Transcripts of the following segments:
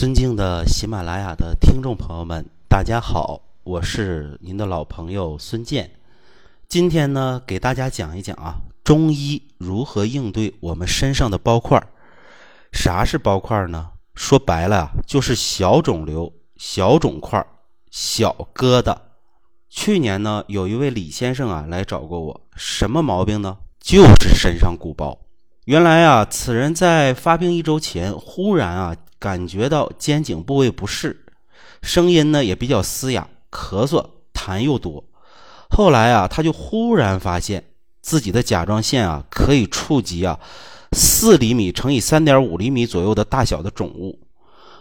尊敬的喜马拉雅的听众朋友们，大家好，我是您的老朋友孙健。今天呢，给大家讲一讲啊，中医如何应对我们身上的包块。啥是包块呢？说白了啊，就是小肿瘤、小肿块、小疙瘩。去年呢，有一位李先生啊来找过我，什么毛病呢？就是身上鼓包。原来啊，此人在发病一周前，忽然啊感觉到肩颈部位不适，声音呢也比较嘶哑，咳嗽痰又多。后来啊，他就忽然发现自己的甲状腺啊可以触及啊四厘米乘以三点五厘米左右的大小的肿物，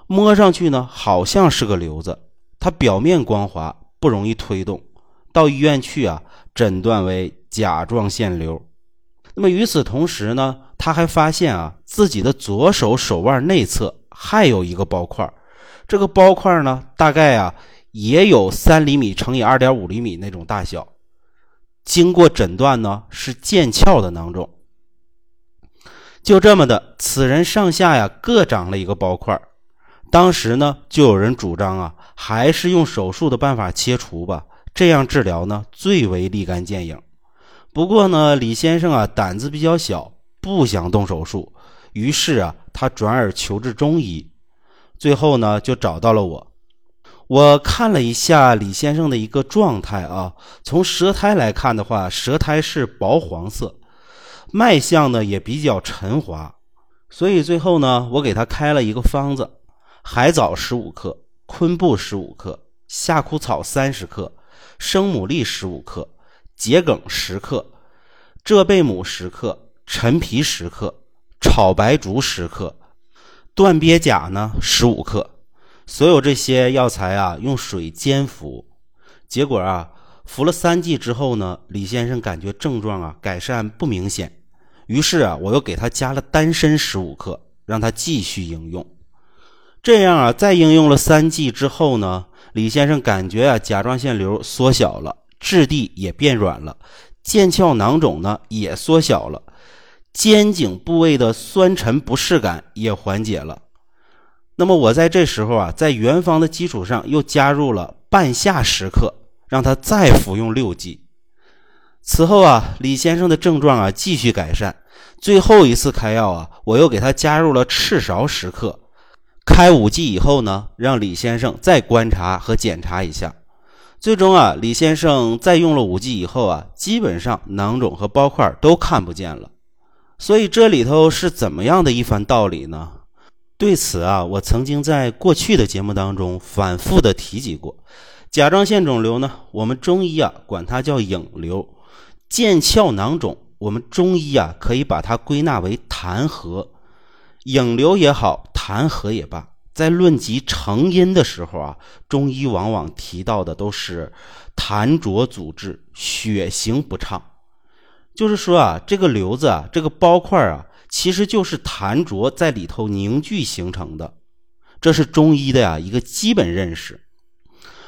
摸上去呢好像是个瘤子，它表面光滑，不容易推动。到医院去啊，诊断为甲状腺瘤。那么与此同时呢，他还发现啊，自己的左手手腕内侧还有一个包块，这个包块呢，大概啊也有三厘米乘以二点五厘米那种大小。经过诊断呢，是腱鞘的囊肿。就这么的，此人上下呀各长了一个包块。当时呢，就有人主张啊，还是用手术的办法切除吧，这样治疗呢最为立竿见影。不过呢，李先生啊胆子比较小，不想动手术，于是啊他转而求治中医，最后呢就找到了我。我看了一下李先生的一个状态啊，从舌苔来看的话，舌苔是薄黄色，脉象呢也比较沉滑，所以最后呢我给他开了一个方子：海藻十五克，昆布十五克，夏枯草三十克，生牡蛎十五克。桔梗十克，浙贝母十克，陈皮十克，炒白术十克，断鳖甲呢十五克。所有这些药材啊，用水煎服。结果啊，服了三剂之后呢，李先生感觉症状啊改善不明显。于是啊，我又给他加了丹参十五克，让他继续应用。这样啊，再应用了三剂之后呢，李先生感觉啊甲状腺瘤缩小了。质地也变软了，腱鞘囊肿呢也缩小了，肩颈部位的酸沉不适感也缓解了。那么我在这时候啊，在原方的基础上又加入了半夏十克，让他再服用六剂。此后啊，李先生的症状啊继续改善。最后一次开药啊，我又给他加入了赤芍十克。开五剂以后呢，让李先生再观察和检查一下。最终啊，李先生再用了五剂以后啊，基本上囊肿和包块都看不见了。所以这里头是怎么样的一番道理呢？对此啊，我曾经在过去的节目当中反复的提及过。甲状腺肿瘤呢，我们中医啊管它叫影瘤；腱鞘囊肿，我们中医啊可以把它归纳为痰核。影瘤也好，痰核也罢。在论及成因的时候啊，中医往往提到的都是痰浊阻滞、血行不畅。就是说啊，这个瘤子啊，这个包块啊，其实就是痰浊在里头凝聚形成的。这是中医的呀一个基本认识。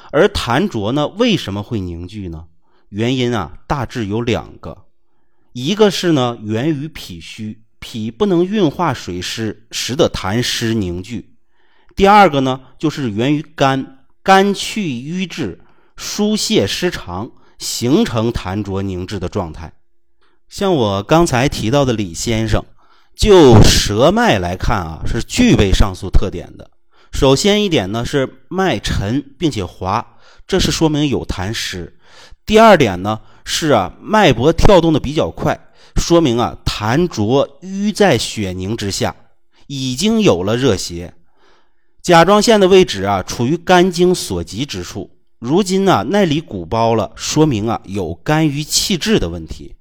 而痰浊呢，为什么会凝聚呢？原因啊，大致有两个，一个是呢源于脾虚，脾不能运化水湿，使得痰湿凝聚。第二个呢，就是源于肝，肝气瘀滞，疏泄失常，形成痰浊凝滞的状态。像我刚才提到的李先生，就舌脉来看啊，是具备上述特点的。首先一点呢，是脉沉并且滑，这是说明有痰湿。第二点呢，是啊，脉搏跳动的比较快，说明啊，痰浊淤在血凝之下，已经有了热邪。甲状腺的位置啊，处于肝经所及之处。如今呢，那里鼓包了，说明啊有肝郁气滞的问题。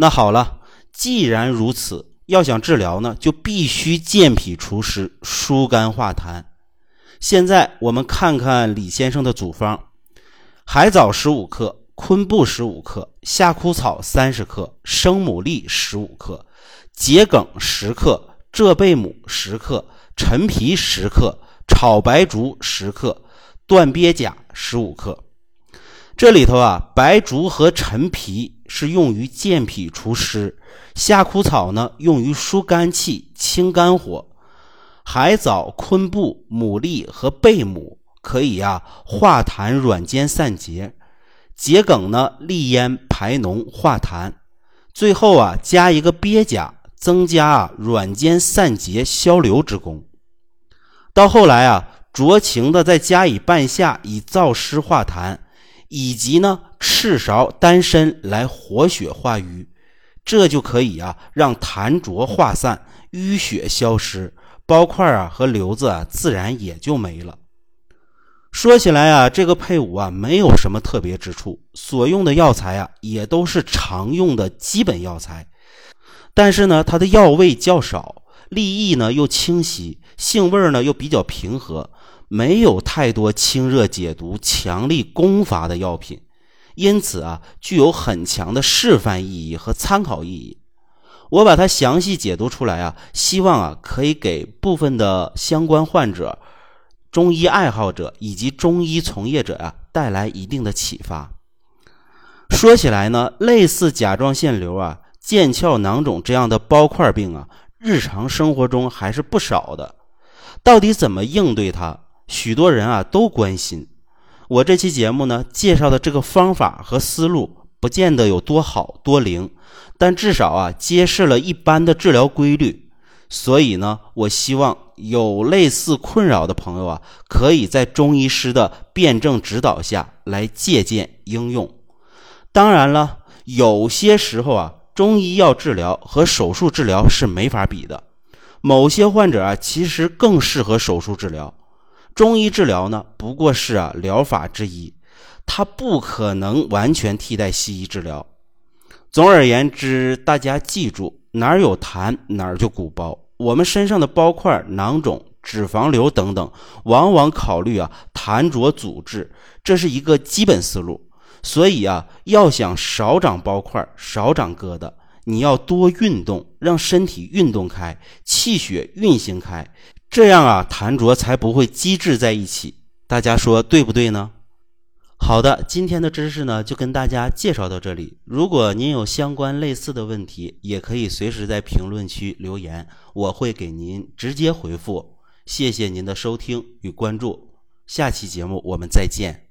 那好了，既然如此，要想治疗呢，就必须健脾除湿、疏肝化痰。现在我们看看李先生的组方：海藻十五克，昆布十五克，夏枯草三十克，生牡蛎十五克，桔梗十克，浙贝母十克。陈皮十克，炒白术十克，断鳖甲十五克。这里头啊，白术和陈皮是用于健脾除湿，夏枯草呢用于疏肝气、清肝火，海藻、昆布、牡蛎和贝母可以呀化痰软坚散结，桔梗呢利咽排脓化痰，最后啊加一个鳖甲，增加啊软坚散结消流之功。到后来啊酌情的再加以半夏以燥湿化痰，以及呢赤芍丹参来活血化瘀。这就可以啊，让痰浊化散，淤血消失，包块啊和瘤子啊自然也就没了。说起来啊，这个配伍啊没有什么特别之处，所用的药材啊也都是常用的基本药材，但是呢，它的药味较少，利益呢又清晰，性味呢又比较平和，没有太多清热解毒、强力攻伐的药品。因此啊，具有很强的示范意义和参考意义。我把它详细解读出来啊，希望啊可以给部分的相关患者、中医爱好者以及中医从业者啊带来一定的启发。说起来呢，类似甲状腺瘤啊、腱鞘囊肿这样的包块病啊，日常生活中还是不少的。到底怎么应对它？许多人啊都关心。我这期节目呢，介绍的这个方法和思路，不见得有多好多灵，但至少啊，揭示了一般的治疗规律。所以呢，我希望有类似困扰的朋友啊，可以在中医师的辩证指导下来借鉴应用。当然了，有些时候啊，中医药治疗和手术治疗是没法比的。某些患者啊，其实更适合手术治疗。中医治疗呢，不过是啊疗法之一，它不可能完全替代西医治疗。总而言之，大家记住，哪儿有痰哪儿就鼓包。我们身上的包块、囊肿、脂肪瘤等等，往往考虑啊痰浊阻滞，这是一个基本思路。所以啊，要想少长包块、少长疙瘩，你要多运动，让身体运动开，气血运行开。这样啊，痰浊才不会积滞在一起。大家说对不对呢？好的，今天的知识呢就跟大家介绍到这里。如果您有相关类似的问题，也可以随时在评论区留言，我会给您直接回复。谢谢您的收听与关注，下期节目我们再见。